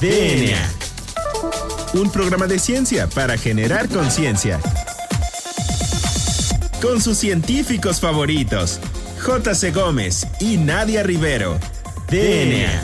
DNA. Un programa de ciencia para generar conciencia. Con sus científicos favoritos, J.C. Gómez y Nadia Rivero. DNA.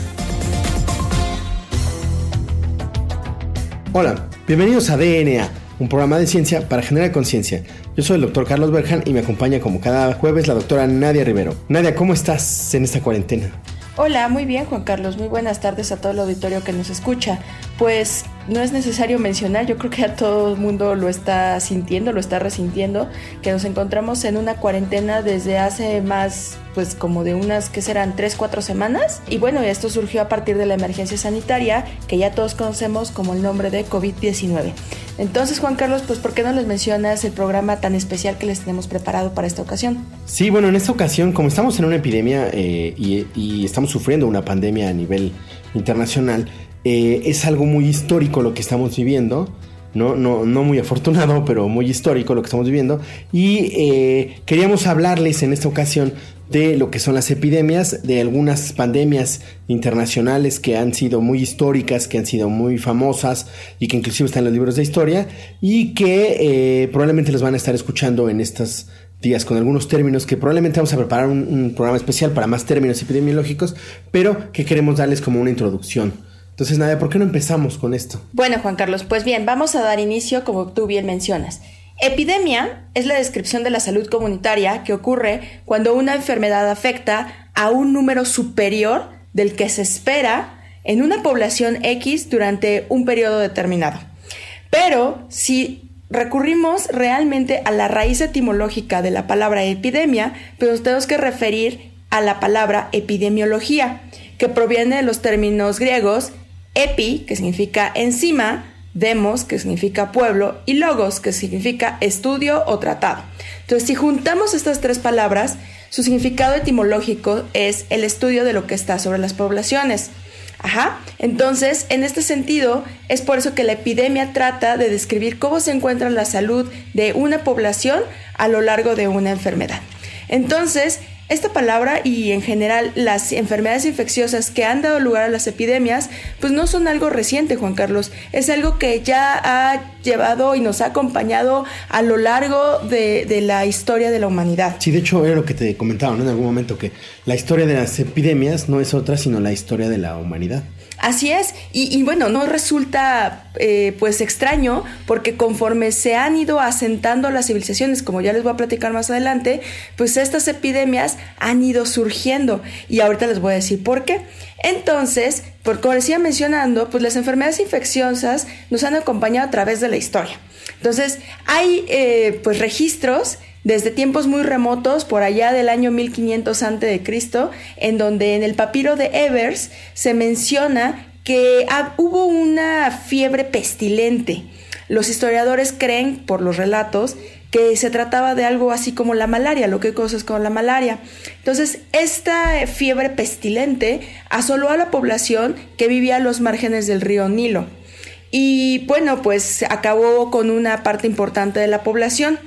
Hola, bienvenidos a DNA, un programa de ciencia para generar conciencia. Yo soy el doctor Carlos Berjan y me acompaña como cada jueves la doctora Nadia Rivero. Nadia, ¿cómo estás en esta cuarentena? Hola, muy bien Juan Carlos, muy buenas tardes a todo el auditorio que nos escucha. Pues no es necesario mencionar, yo creo que a todo el mundo lo está sintiendo, lo está resintiendo, que nos encontramos en una cuarentena desde hace más, pues como de unas, que serán? Tres, cuatro semanas. Y bueno, esto surgió a partir de la emergencia sanitaria, que ya todos conocemos como el nombre de COVID-19. Entonces, Juan Carlos, pues ¿por qué no les mencionas el programa tan especial que les tenemos preparado para esta ocasión? Sí, bueno, en esta ocasión, como estamos en una epidemia eh, y, estamos sufriendo una pandemia a nivel internacional, eh, es algo muy histórico lo que estamos viviendo. No, no, no muy afortunado, pero muy histórico lo que estamos viviendo. Y eh, queríamos hablarles en esta ocasión de lo que son las epidemias, de algunas pandemias internacionales que han sido muy históricas, que han sido muy famosas y que inclusive están en los libros de historia y que eh, probablemente les van a estar escuchando en estos días con algunos términos que probablemente vamos a preparar un programa especial para más términos epidemiológicos, pero que queremos darles como una introducción. Entonces, Nadia, ¿por qué no empezamos con esto? Bueno, Juan Carlos, pues bien, vamos a dar inicio como tú bien mencionas. Epidemia es la descripción de la salud comunitaria que ocurre cuando una enfermedad afecta a un número superior del que se espera en una población X durante un periodo determinado. Pero si recurrimos realmente a la raíz etimológica de la palabra epidemia, pues tenemos que referir a la palabra epidemiología, que proviene de los términos griegos epi, que significa encima, demos, que significa pueblo, y logos, que significa estudio o tratado. Entonces, si juntamos estas tres palabras, su significado etimológico es el estudio de lo que está sobre las poblaciones. Ajá. Entonces, en este sentido, es por eso que la epidemia trata de describir cómo se encuentra la salud de una población a lo largo de una enfermedad. Entonces, esta palabra y en general las enfermedades infecciosas que han dado lugar a las epidemias, pues no son algo reciente, Juan Carlos. Es algo que ya ha llevado y nos ha acompañado a lo largo de, la historia de la humanidad. Sí, de hecho era lo que te comentaba en algún momento, que la historia de las epidemias no es otra sino la historia de la humanidad. Así es, y, bueno, no resulta eh, pues extraño porque conforme se han ido asentando las civilizaciones, como ya les voy a platicar más adelante, pues estas epidemias han ido surgiendo y ahorita les voy a decir por qué. Entonces, por como decía mencionando, pues las enfermedades infecciosas nos han acompañado a través de la historia. Entonces, hay eh, pues registros desde tiempos muy remotos, por allá del año 1500 a.C., en donde en el papiro de Evers se menciona que hubo una fiebre pestilente. Los historiadores creen, por los relatos, que se trataba de algo así como la malaria, lo que cosas como la malaria. Entonces, esta fiebre pestilente asoló a la población que vivía a los márgenes del río Nilo. Y bueno, pues acabó con una parte importante de la población.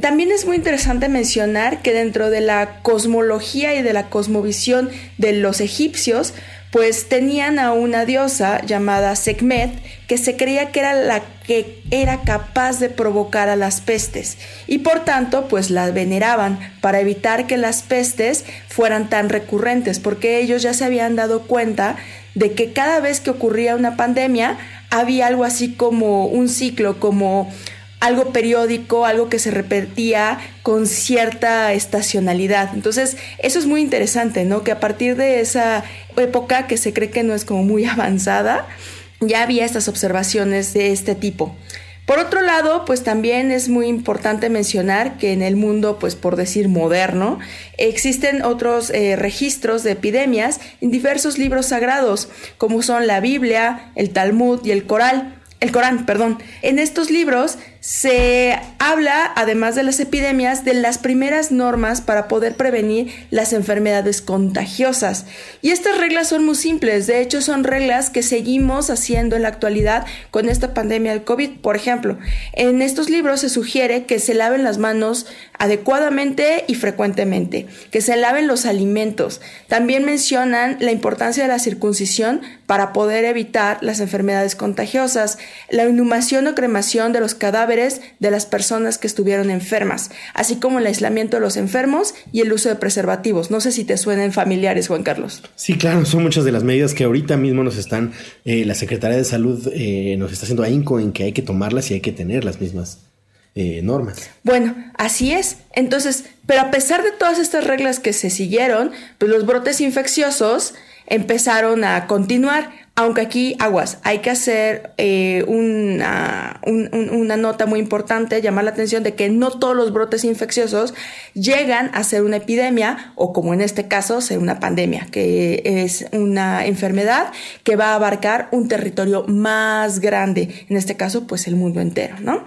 También es muy interesante mencionar que dentro de la cosmología y de la cosmovisión de los egipcios, pues tenían a una diosa llamada Sekhmet que se creía que era la que era capaz de provocar a las pestes y por tanto pues la veneraban para evitar que las pestes fueran tan recurrentes porque ellos ya se habían dado cuenta de que cada vez que ocurría una pandemia había algo así como un ciclo como algo periódico, algo que se repetía con cierta estacionalidad. Entonces, eso es muy interesante, ¿no? Que a partir de esa época que se cree que no es como muy avanzada, ya había estas observaciones de este tipo. Por otro lado, pues también es muy importante mencionar que en el mundo, pues por decir moderno, existen otros eh, registros de epidemias en diversos libros sagrados, como son la Biblia, el Talmud y el Coral el Corán, perdón. En estos libros se habla, además de las epidemias, de las primeras normas para poder prevenir las enfermedades contagiosas. Y estas reglas son muy simples, de hecho son reglas que seguimos haciendo en la actualidad con esta pandemia del COVID. Por ejemplo, en estos libros se sugiere que se laven las manos adecuadamente y frecuentemente, que se laven los alimentos. También mencionan la importancia de la circuncisión para poder evitar las enfermedades contagiosas, la inhumación o cremación de los cadáveres de las personas que estuvieron enfermas, así como el aislamiento de los enfermos y el uso de preservativos. No sé si te suenen familiares, Juan Carlos. Sí, claro, son muchas de las medidas que ahorita mismo nos están, eh, la Secretaría de Salud eh, nos está haciendo ahínco en que hay que tomarlas y hay que tener las mismas. Eh, normas. Bueno, así es. Entonces, pero a pesar de todas estas reglas que se siguieron, pues los brotes infecciosos empezaron a continuar. Aunque aquí, aguas, hay que hacer eh, una, una nota muy importante, llamar la atención de que no todos los brotes infecciosos llegan a ser una epidemia o como en este caso, ser una pandemia, que es una enfermedad que va a abarcar un territorio más grande, en este caso, pues el mundo entero, ¿no?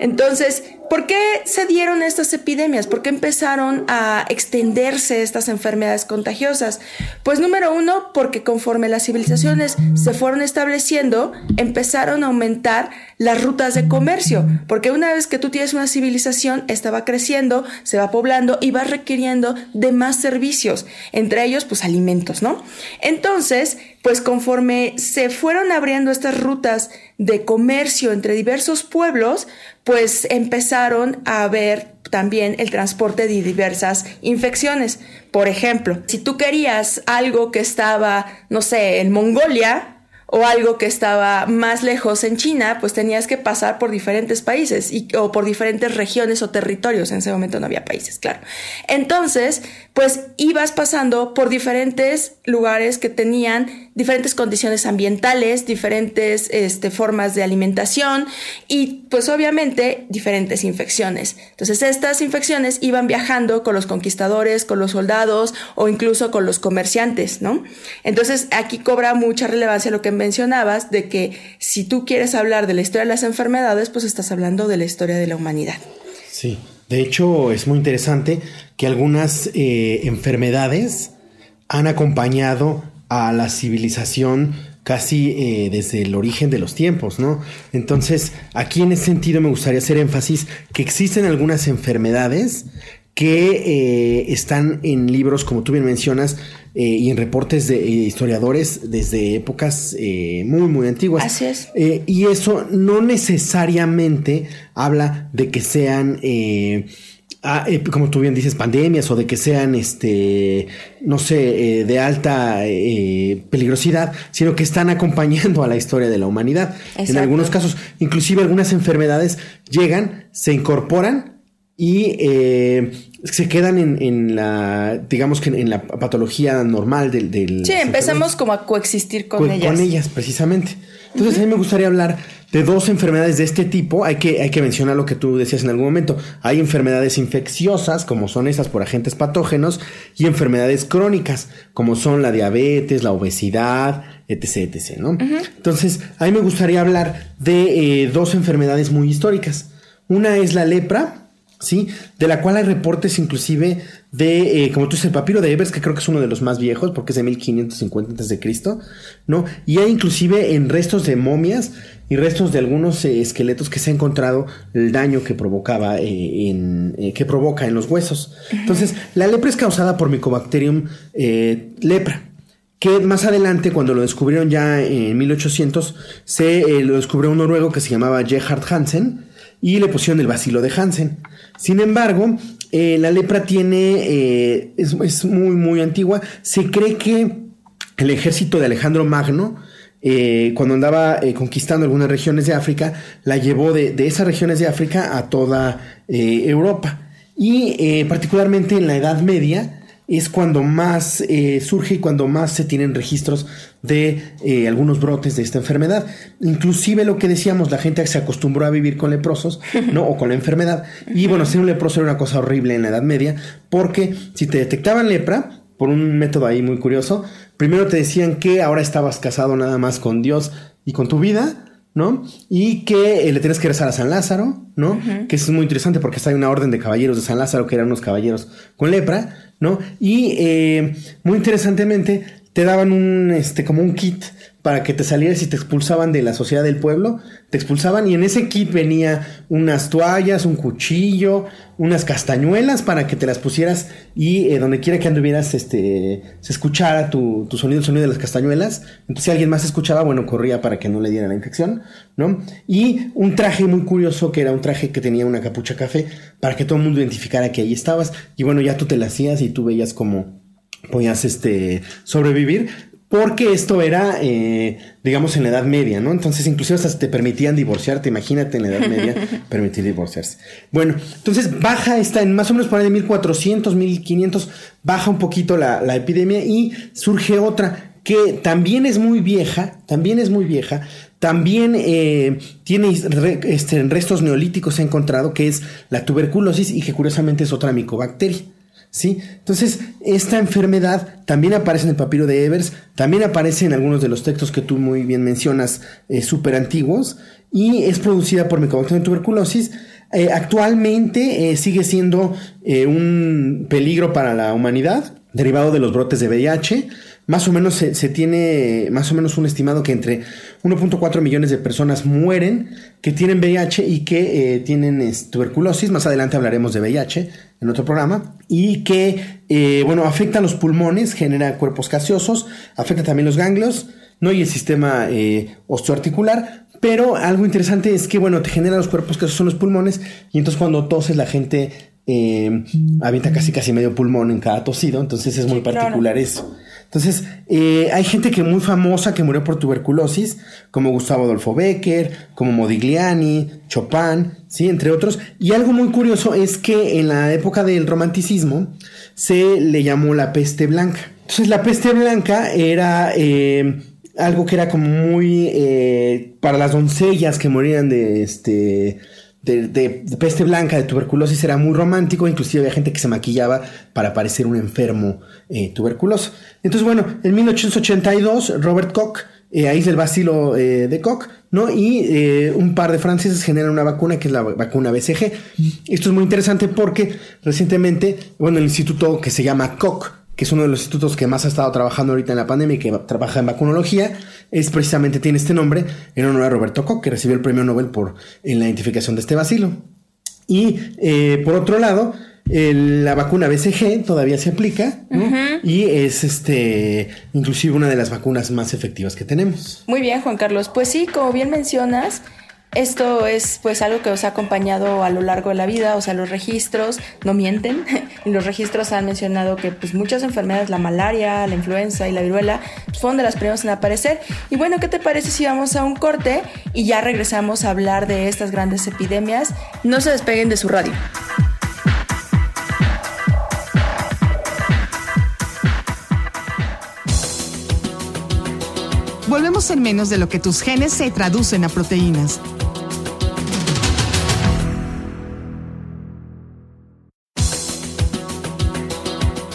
Entonces, ¿por qué se dieron estas epidemias? ¿Por qué empezaron a extenderse estas enfermedades contagiosas? Pues número uno, porque conforme las civilizaciones se fueron estableciendo, empezaron a aumentar las rutas de comercio, porque una vez que tú tienes una civilización, esta va creciendo, se va poblando y va requiriendo de más servicios, entre ellos pues alimentos, ¿no? Entonces, pues conforme se fueron abriendo estas rutas de comercio entre diversos pueblos, pues empezaron a haber también el transporte de diversas infecciones. Por ejemplo, si tú querías algo que estaba, no sé, en Mongolia, o algo que estaba más lejos en China, pues tenías que pasar por diferentes países o por diferentes regiones o territorios. En ese momento no había países, claro. Entonces, pues ibas pasando por diferentes lugares que tenían diferentes condiciones ambientales, diferentes este, formas de alimentación y pues obviamente diferentes infecciones. Entonces estas infecciones iban viajando con los conquistadores, con los soldados o incluso con los comerciantes, ¿no? Entonces aquí cobra mucha relevancia lo que mencionabas de que si tú quieres hablar de la historia de las enfermedades, pues estás hablando de la historia de la humanidad. Sí, de hecho es muy interesante que algunas eh, enfermedades han acompañado a la civilización casi eh, desde el origen de los tiempos, ¿no? Entonces, aquí en ese sentido me gustaría hacer énfasis que existen algunas enfermedades que eh, están en libros, como tú bien mencionas, eh, y en reportes de historiadores desde épocas muy, muy antiguas. Así es. y eso no necesariamente habla de que sean Ah, eh, como tú bien dices, pandemias o de que sean, este, no sé, eh, de alta eh, peligrosidad, sino que están acompañando a la historia de la humanidad. En algunos casos, inclusive algunas enfermedades llegan, se incorporan y se quedan en, la, digamos que en, la patología normal del... del sí, empezamos como a coexistir con ellas. Con ellas, precisamente. Entonces a mí me gustaría hablar de dos enfermedades de este tipo. Hay que, hay que mencionar lo que tú decías en algún momento. Hay enfermedades infecciosas, como son esas por agentes patógenos, y enfermedades crónicas, como son la diabetes, la obesidad, etc. etc ¿no? Entonces, a mí me gustaría hablar de eh, dos enfermedades muy históricas. Una es la lepra, ¿sí? De la cual hay reportes inclusive de, eh, como tú dices, el papiro de Evers, que creo que es uno de los más viejos, porque es de 1550 a.C., ¿no? Y hay inclusive en restos de momias y restos de algunos eh, esqueletos que se ha encontrado el daño que provocaba eh, en, que provoca en los huesos. Entonces, la lepra es causada por Mycobacterium lepra que más adelante, cuando lo descubrieron ya en 1800, se lo descubrió un noruego que se llamaba Gerhard Hansen y le pusieron el vacilo de Hansen. Sin embargo, eh, la lepra tiene, eh, es, muy, muy antigua. Se cree que el ejército de Alejandro Magno, eh, cuando andaba conquistando algunas regiones de África, la llevó de, de esas regiones de África a toda Europa. Y particularmente en la Edad Media, es cuando más eh, surge y cuando más se tienen registros de eh, algunos brotes de esta enfermedad. Inclusive lo que decíamos, la gente se acostumbró a vivir con leprosos, ¿no? O con la enfermedad. Y bueno, ser un leproso era una cosa horrible en la Edad Media, porque si te detectaban lepra, por un método ahí muy curioso, primero te decían que ahora estabas casado nada más con Dios y con tu vida, ¿no? Y que eh, le tienes que rezar a San Lázaro, ¿no? Que eso es muy interesante porque está en una orden de caballeros de San Lázaro, que eran unos caballeros con lepra, ¿no? Y eh, muy interesantemente te daban un, este, como un kit para que te salieras y te expulsaban de la sociedad del pueblo, te expulsaban y en ese kit venía unas toallas, un cuchillo, unas castañuelas para que te las pusieras y eh, donde quiera que anduvieras este, se escuchara tu, tu, sonido, el sonido de las castañuelas. Entonces si alguien más escuchaba, bueno, corría para que no le diera la infección, ¿no? Y un traje muy curioso que era un traje que tenía una capucha café para que todo el mundo identificara que ahí estabas y bueno, ya tú te la hacías y tú veías cómo podías este, sobrevivir porque esto era, eh, digamos, en la Edad Media, ¿no? Entonces, inclusive hasta te permitían divorciarte, imagínate en la Edad Media permitir divorciarse. Bueno, entonces baja esta, en más o menos por ahí de 1400, 1500, baja un poquito la, la epidemia y surge otra que también es muy vieja, también es muy vieja, también eh, tiene este, restos neolíticos se ha encontrado, que es la tuberculosis y que curiosamente es otra micobacteria. ¿Sí? Entonces, esta enfermedad también aparece en el papiro de Evers, también aparece en algunos de los textos que tú muy bien mencionas, eh, súper antiguos, y es producida por Mycobacterium tuberculosis. Eh, actualmente eh, sigue siendo un peligro para la humanidad, derivado de los brotes de VIH. Más o menos se, tiene más o menos un estimado que entre 1.4 millones de personas mueren que tienen VIH y que tienen tuberculosis. Más adelante hablaremos de VIH en otro programa, y que, eh, bueno, afecta los pulmones, genera cuerpos gaseosos, afecta también los ganglios, ¿no? Y el sistema eh, osteoarticular, pero algo interesante es que, bueno, te genera los cuerpos gaseosos en los pulmones, y entonces cuando toses la gente eh, avienta casi casi medio pulmón en cada tosido, entonces es muy particular eso. Entonces, eh, hay gente que muy famosa que murió por tuberculosis, como Gustavo Adolfo Becker, como Modigliani, Chopin, ¿sí? entre otros. Y algo muy curioso es que en la época del romanticismo se le llamó la peste blanca. Entonces, la peste blanca era eh, algo que era como muy eh, para las doncellas que morían de este de, peste blanca, de tuberculosis, era muy romántico, inclusive había gente que se maquillaba para parecer un enfermo eh, tuberculoso. Entonces, bueno, en 1882, Robert Koch, eh, ahí es el vacilo eh, de Koch, ¿no? Y un par de franceses generan una vacuna que es la vacuna BCG. Esto es muy interesante porque recientemente, bueno, el instituto que se llama Koch, que es uno de los institutos que más ha estado trabajando ahorita en la pandemia y que trabaja en vacunología, es precisamente tiene este nombre en honor a Roberto Koch, que recibió el premio Nobel por en la identificación de este vacilo. Y eh, por otro lado, la vacuna BCG todavía se aplica y es este inclusive una de las vacunas más efectivas que tenemos. Muy bien, Juan Carlos. Pues sí, como bien mencionas, esto es pues algo que os ha acompañado a lo largo de la vida, o sea, los registros no mienten. los registros han mencionado que pues muchas enfermedades, la malaria, la influenza y la viruela, pues, fueron de las primeras en aparecer. Y bueno, ¿qué te parece si vamos a un corte y ya regresamos a hablar de estas grandes epidemias? No se despeguen de su radio. Volvemos en menos de lo que tus genes se traducen a proteínas.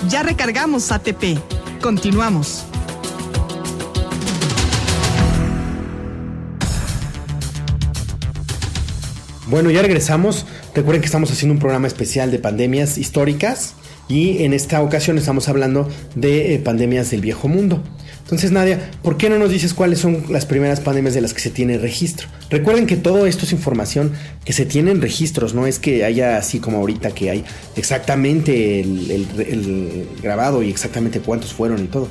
Ya recargamos ATP. Continuamos. Bueno, ya regresamos. Recuerden que estamos haciendo un programa especial de pandemias históricas y en esta ocasión estamos hablando de eh, pandemias del viejo mundo. Entonces, Nadia, ¿por qué no nos dices cuáles son las primeras pandemias de las que se tiene registro? Recuerden que todo esto es información que se tiene en registros, no es que haya así como ahorita que hay exactamente el, grabado y exactamente cuántos fueron y todo.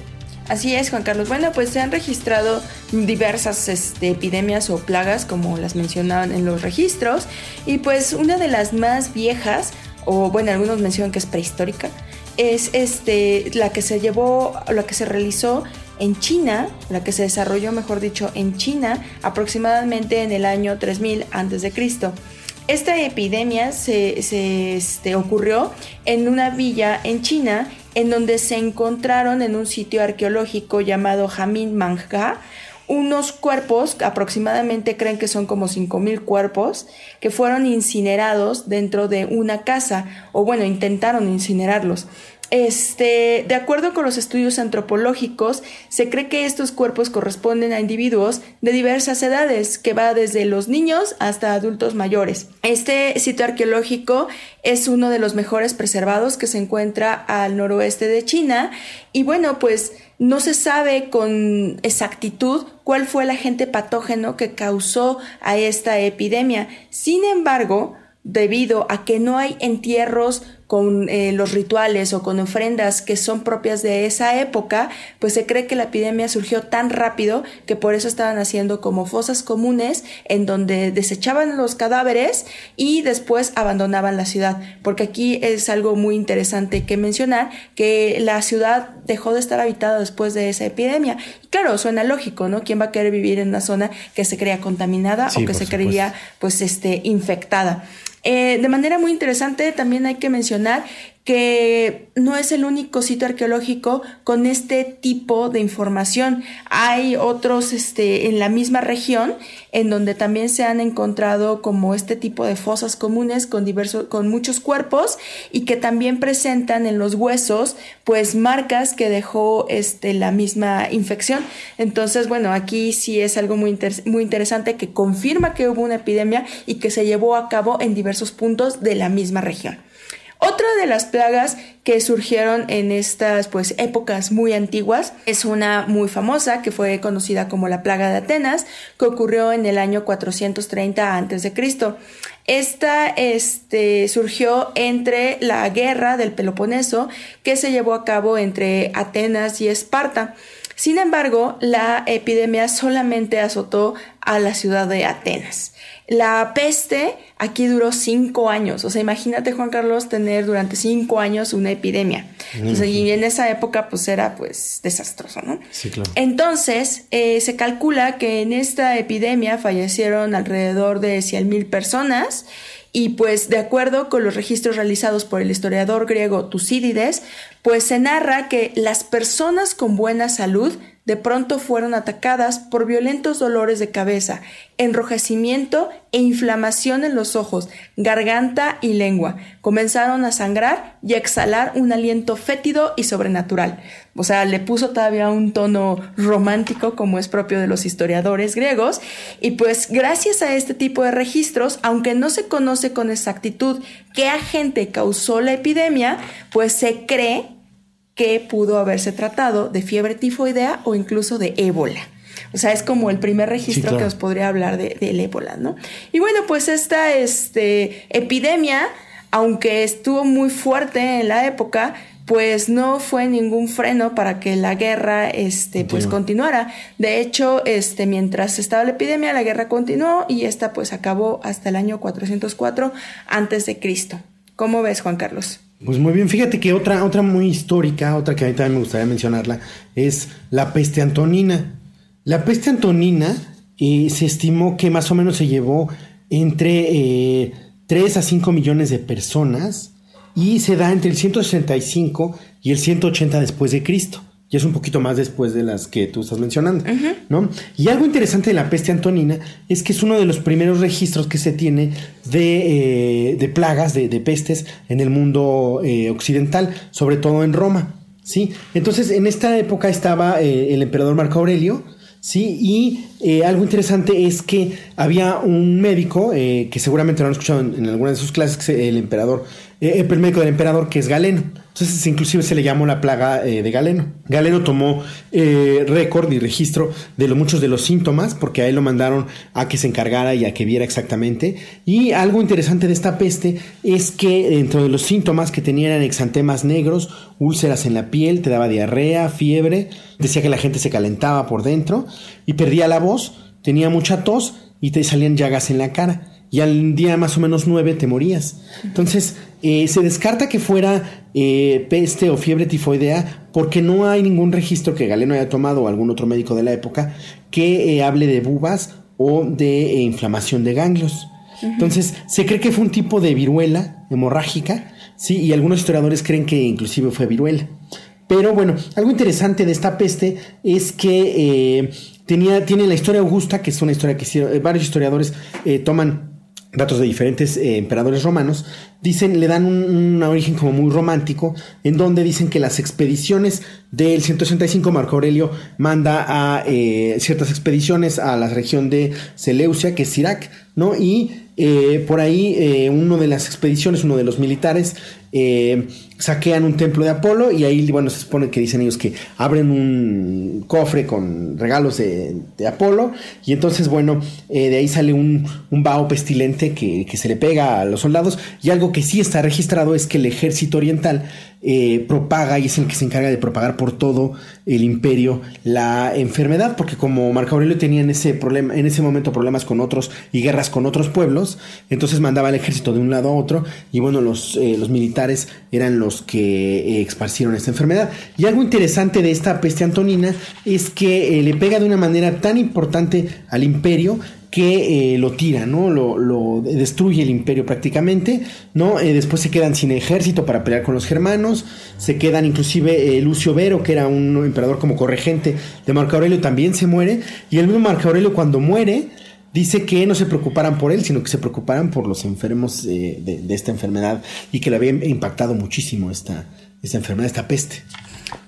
Así es, Juan Carlos. Bueno, pues se han registrado diversas este, epidemias o plagas, como las mencionaban en los registros, y pues una de las más viejas, o bueno, algunos mencionan que es prehistórica, es este, la que se llevó, la que se realizó en China, la que se desarrolló, mejor dicho, en China aproximadamente en el año 3000 a.C. Esta epidemia se, este, ocurrió en una villa en China en donde se encontraron en un sitio arqueológico llamado Hamin Manga unos cuerpos, aproximadamente creen que son como 5.000 cuerpos, que fueron incinerados dentro de una casa, o bueno, intentaron incinerarlos. Este, de acuerdo con los estudios antropológicos, se cree que estos cuerpos corresponden a individuos de diversas edades, que va desde los niños hasta adultos mayores. Este sitio arqueológico es uno de los mejores preservados que se encuentra al noroeste de China y bueno, pues no se sabe con exactitud cuál fue el agente patógeno que causó a esta epidemia. Sin embargo, debido a que no hay entierros con eh, los rituales o con ofrendas que son propias de esa época, pues se cree que la epidemia surgió tan rápido que por eso estaban haciendo como fosas comunes en donde desechaban los cadáveres y después abandonaban la ciudad. Porque aquí es algo muy interesante que mencionar, que la ciudad dejó de estar habitada después de esa epidemia. Y claro, suena lógico, ¿no? ¿Quién va a querer vivir en una zona que se crea contaminada o que se creía pues este infectada? Eh, de manera muy interesante también hay que mencionar que no es el único sitio arqueológico con este tipo de información. Hay otros este, en la misma región en donde también se han encontrado como este tipo de fosas comunes con, diversos, con muchos cuerpos y que también presentan en los huesos pues marcas que dejó este, la misma infección. Entonces, bueno, aquí sí es algo muy, muy interesante que confirma que hubo una epidemia y que se llevó a cabo en diversos puntos de la misma región. Otra de las plagas que surgieron en estas pues épocas muy antiguas es una muy famosa que fue conocida como la plaga de Atenas que ocurrió en el año 430 a.C. Esta este, surgió entre la guerra del Peloponeso que se llevó a cabo entre Atenas y Esparta. Sin embargo, la epidemia solamente azotó a la ciudad de Atenas. La peste aquí duró cinco años. O sea, imagínate, Juan Carlos, tener durante cinco años una epidemia. y en esa época, pues era pues desastroso, ¿no? Sí, claro. Entonces, eh, se calcula que en esta epidemia fallecieron alrededor de 100 mil personas. Y pues de acuerdo con los registros realizados por el historiador griego Tucídides, pues se narra que las personas con buena salud de pronto fueron atacadas por violentos dolores de cabeza, enrojecimiento e inflamación en los ojos, garganta y lengua. Comenzaron a sangrar y a exhalar un aliento fétido y sobrenatural. O sea, le puso todavía un tono romántico como es propio de los historiadores griegos. Y pues gracias a este tipo de registros, aunque no se conoce con exactitud qué agente causó la epidemia, pues se cree que pudo haberse tratado de fiebre tifoidea o incluso de ébola. O sea, es como el primer registro que os podría hablar de, del ébola, ¿no? Y bueno, pues esta este, epidemia, aunque estuvo muy fuerte en la época, pues no fue ningún freno para que la guerra este pues continuara. De hecho, este mientras estaba la epidemia, la guerra continuó y esta pues acabó hasta el año 404 antes de Cristo. ¿Cómo ves, Juan Carlos? Pues muy bien, fíjate que otra, otra muy histórica, otra que a mí también me gustaría mencionarla, es la peste antonina. La peste antonina eh, se estimó que más o menos se llevó entre 3 eh, a 5 millones de personas y se da entre el 165 y el 180 después de Cristo y es un poquito más después de las que tú estás mencionando, ¿no? Y algo interesante de la peste antonina es que es uno de los primeros registros que se tiene de, eh, plagas, de, pestes en el mundo eh, occidental, sobre todo en Roma, ¿sí? Entonces, en esta época estaba eh, el emperador Marco Aurelio, ¿sí? Y algo interesante es que había un médico, que seguramente lo han escuchado en, alguna de sus clases, el emperador, el médico del emperador, que es Galeno. Entonces, inclusive se le llamó la plaga eh, de Galeno. Galeno tomó eh, récord y registro de lo, muchos de los síntomas, porque a él lo mandaron a que se encargara y a que viera exactamente. Y algo interesante de esta peste es que dentro de los síntomas que tenían eran exantemas negros, úlceras en la piel, te daba diarrea, fiebre, decía que la gente se calentaba por dentro y perdía la voz, tenía mucha tos y te salían llagas en la cara y al día más o menos nueve te morías. Entonces, eh, se descarta que fuera eh, peste o fiebre tifoidea porque no hay ningún registro que Galeno haya tomado o algún otro médico de la época que eh, hable de bubas o de inflamación de ganglios. Entonces, se cree que fue un tipo de viruela hemorrágica, sí, y algunos historiadores creen que inclusive fue viruela. Pero bueno, algo interesante de esta peste es que tenía, tiene la historia augusta, que es una historia que varios historiadores toman datos de diferentes eh, emperadores romanos, dicen, le dan un, origen como muy romántico, en donde dicen que las expediciones del 165 Marco Aurelio manda a eh, ciertas expediciones a la región de Seleucia, que es Irak, ¿no? Y eh, por ahí uno de las expediciones, uno de los militares, saquean un templo de Apolo y ahí, bueno, se supone que dicen ellos que abren un cofre con regalos de, Apolo y entonces, bueno, de ahí sale un, un vaho pestilente que, que, se le pega a los soldados y algo que sí está registrado es que el ejército oriental eh, propaga y es el que se encarga de propagar por todo el imperio la enfermedad, porque como Marco Aurelio tenía en ese, problema, en ese momento problemas con otros y guerras con otros pueblos, entonces mandaba al ejército de un lado a otro y bueno, los, eh, los militares eran los que eh, esparcieron esta enfermedad. Y algo interesante de esta peste antonina es que le pega de una manera tan importante al imperio que eh, lo tira, ¿no? Lo, destruye el imperio prácticamente, ¿no? Eh, después se quedan sin ejército para pelear con los germanos, se quedan inclusive eh, Lucio Vero, que era un emperador como corregente de Marco Aurelio, también se muere, y el mismo Marco Aurelio cuando muere, dice que no se preocuparan por él, sino que se preocuparan por los enfermos de, esta enfermedad y que le había impactado muchísimo esta, esta enfermedad, esta peste.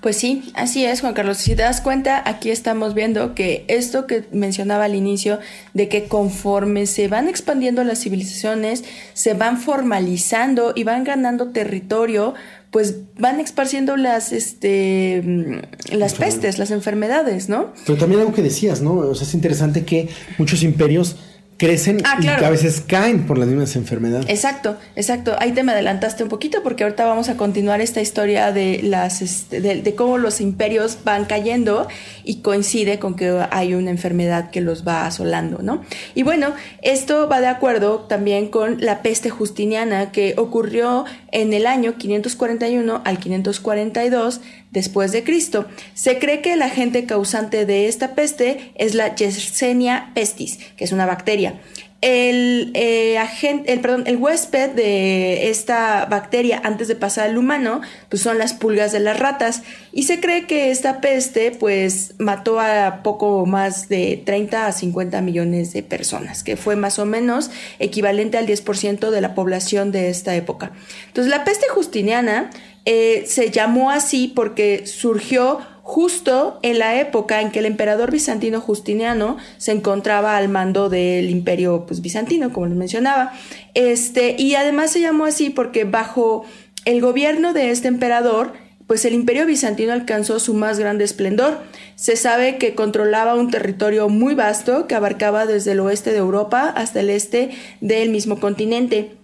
Pues sí, así es, Juan Carlos. Si te das cuenta, aquí estamos viendo que esto que mencionaba al inicio, de que conforme se van expandiendo las civilizaciones, se van formalizando y van ganando territorio, pues van esparciendo las, este, mm, las pestes, las enfermedades, ¿no? Pero también algo que decías, ¿no? O sea, es interesante que muchos imperios crecen ah, y a veces caen por las mismas enfermedades. Exacto, exacto. Ahí te me adelantaste un poquito porque ahorita vamos a continuar esta historia de las este, de, cómo los imperios van cayendo y coincide con que hay una enfermedad que los va asolando, ¿no? Y bueno, esto va de acuerdo también con la peste justiniana que ocurrió en el año 541 al 542 después de Cristo. Se cree que el agente causante de esta peste es la Yersinia pestis, que es una bacteria. El, eh, agente, el, perdón, el huésped de esta bacteria antes de pasar al humano, pues son las pulgas de las ratas. Y se cree que esta peste, pues, mató a poco más de 30 a 50 millones de personas, que fue más o menos equivalente al 10% de la población de esta época. Entonces, la peste justiniana eh, se llamó así porque surgió justo en la época en que el emperador bizantino Justiniano se encontraba al mando del imperio pues, bizantino, como les mencionaba. Este, y además se llamó así porque bajo el gobierno de este emperador, pues el imperio bizantino alcanzó su más grande esplendor. Se sabe que controlaba un territorio muy vasto que abarcaba desde el oeste de Europa hasta el este del mismo continente.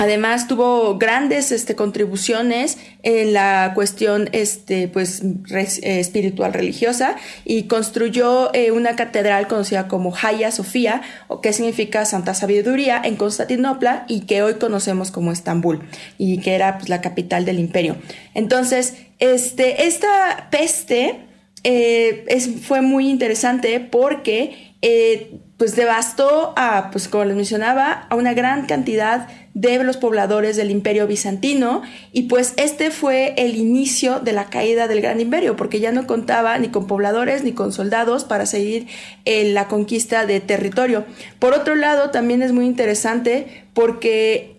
Además tuvo grandes este, contribuciones en la cuestión este, pues, eh, espiritual religiosa y construyó eh, una catedral conocida como Hagia Sofía, o que significa Santa Sabiduría, en Constantinopla y que hoy conocemos como Estambul y que era pues, la capital del imperio. Entonces, este, esta peste eh, fue muy interesante porque pues devastó a, pues como les mencionaba, a una gran cantidad de los pobladores del imperio bizantino y pues este fue el inicio de la caída del gran imperio porque ya no contaba ni con pobladores ni con soldados para seguir en la conquista de territorio. Por otro lado, también es muy interesante porque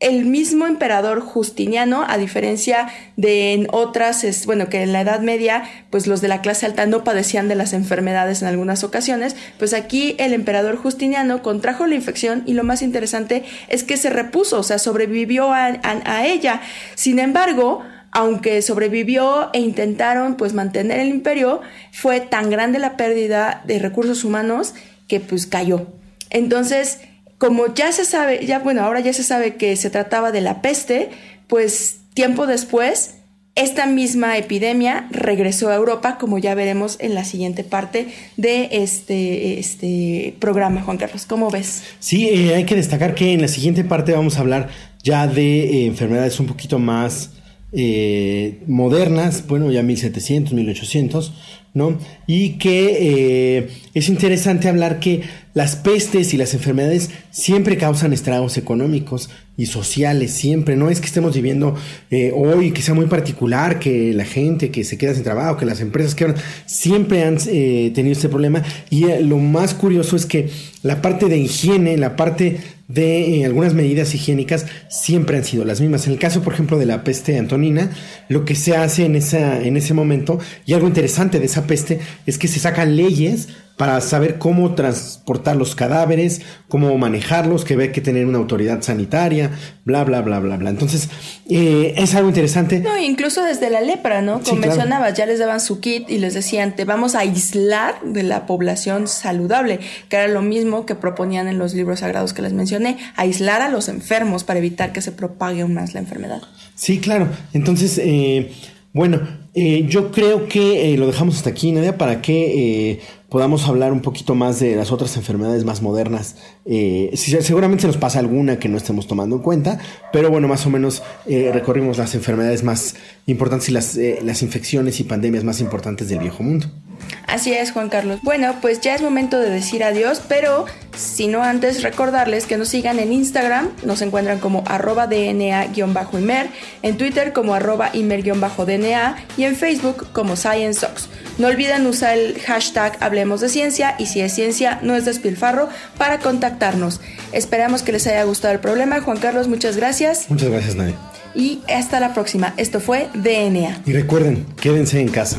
el mismo emperador Justiniano, a diferencia de en otras, es, bueno, que en la Edad Media, pues los de la clase alta no padecían de las enfermedades en algunas ocasiones, pues aquí el emperador Justiniano contrajo la infección y lo más interesante es que se repuso, o sea, sobrevivió a, a ella. Sin embargo, aunque sobrevivió e intentaron pues mantener el imperio, fue tan grande la pérdida de recursos humanos que pues cayó. Entonces, como ya se sabe, ya bueno, ahora ya se sabe que se trataba de la peste, pues tiempo después esta misma epidemia regresó a Europa, como ya veremos en la siguiente parte de este, este programa, Juan Carlos. ¿Cómo ves? Sí, eh, hay que destacar que en la siguiente parte vamos a hablar ya de eh, enfermedades un poquito más eh, modernas, bueno, ya 1700, 1800, ¿no? Y que eh, es interesante hablar que las pestes y las enfermedades siempre causan estragos económicos y sociales, siempre. No es que estemos viviendo eh, hoy que sea muy particular, que la gente que se queda sin trabajo, que las empresas que siempre han eh, tenido este problema. Y lo más curioso es que la parte de higiene, la parte de algunas medidas higiénicas siempre han sido las mismas. En el caso, por ejemplo, de la peste antonina, lo que se hace en, esa, en ese momento, y algo interesante de esa peste, es que se sacan leyes para saber cómo transportar los cadáveres, cómo manejarlos, que ve que tener una autoridad sanitaria, bla, bla, bla, bla, bla. Entonces, eh, es algo interesante. No, incluso desde la lepra, ¿no? Como mencionabas, ya les daban su kit y les decían, te vamos a aislar de la población saludable, que era lo mismo que proponían en los libros sagrados que les mencioné, aislar a los enfermos para evitar que se propague aún más la enfermedad. Sí, claro. Entonces, eh, bueno, eh, yo creo que lo dejamos hasta aquí, Nadia, para que podamos hablar un poquito más de las otras enfermedades más modernas. Eh, seguramente se nos pasa alguna que no estemos tomando en cuenta, pero bueno, más o menos eh, recorrimos las enfermedades más importantes y las, eh, las infecciones y pandemias más importantes del viejo mundo. Así es, Juan Carlos. Bueno, pues ya es momento de decir adiós, pero si no antes recordarles que nos sigan en Instagram, nos encuentran como arroba DNA-Imer, en Twitter como arroba Imer-DNA y en Facebook como ScienceSox. No olviden usar el hashtag Hablemos de Ciencia y si es ciencia, no es despilfarro, para contactarnos. Esperamos que les haya gustado el problema. Juan Carlos, muchas gracias. Muchas gracias, Nadie. Y hasta la próxima. Esto fue DNA. Y recuerden, quédense en casa.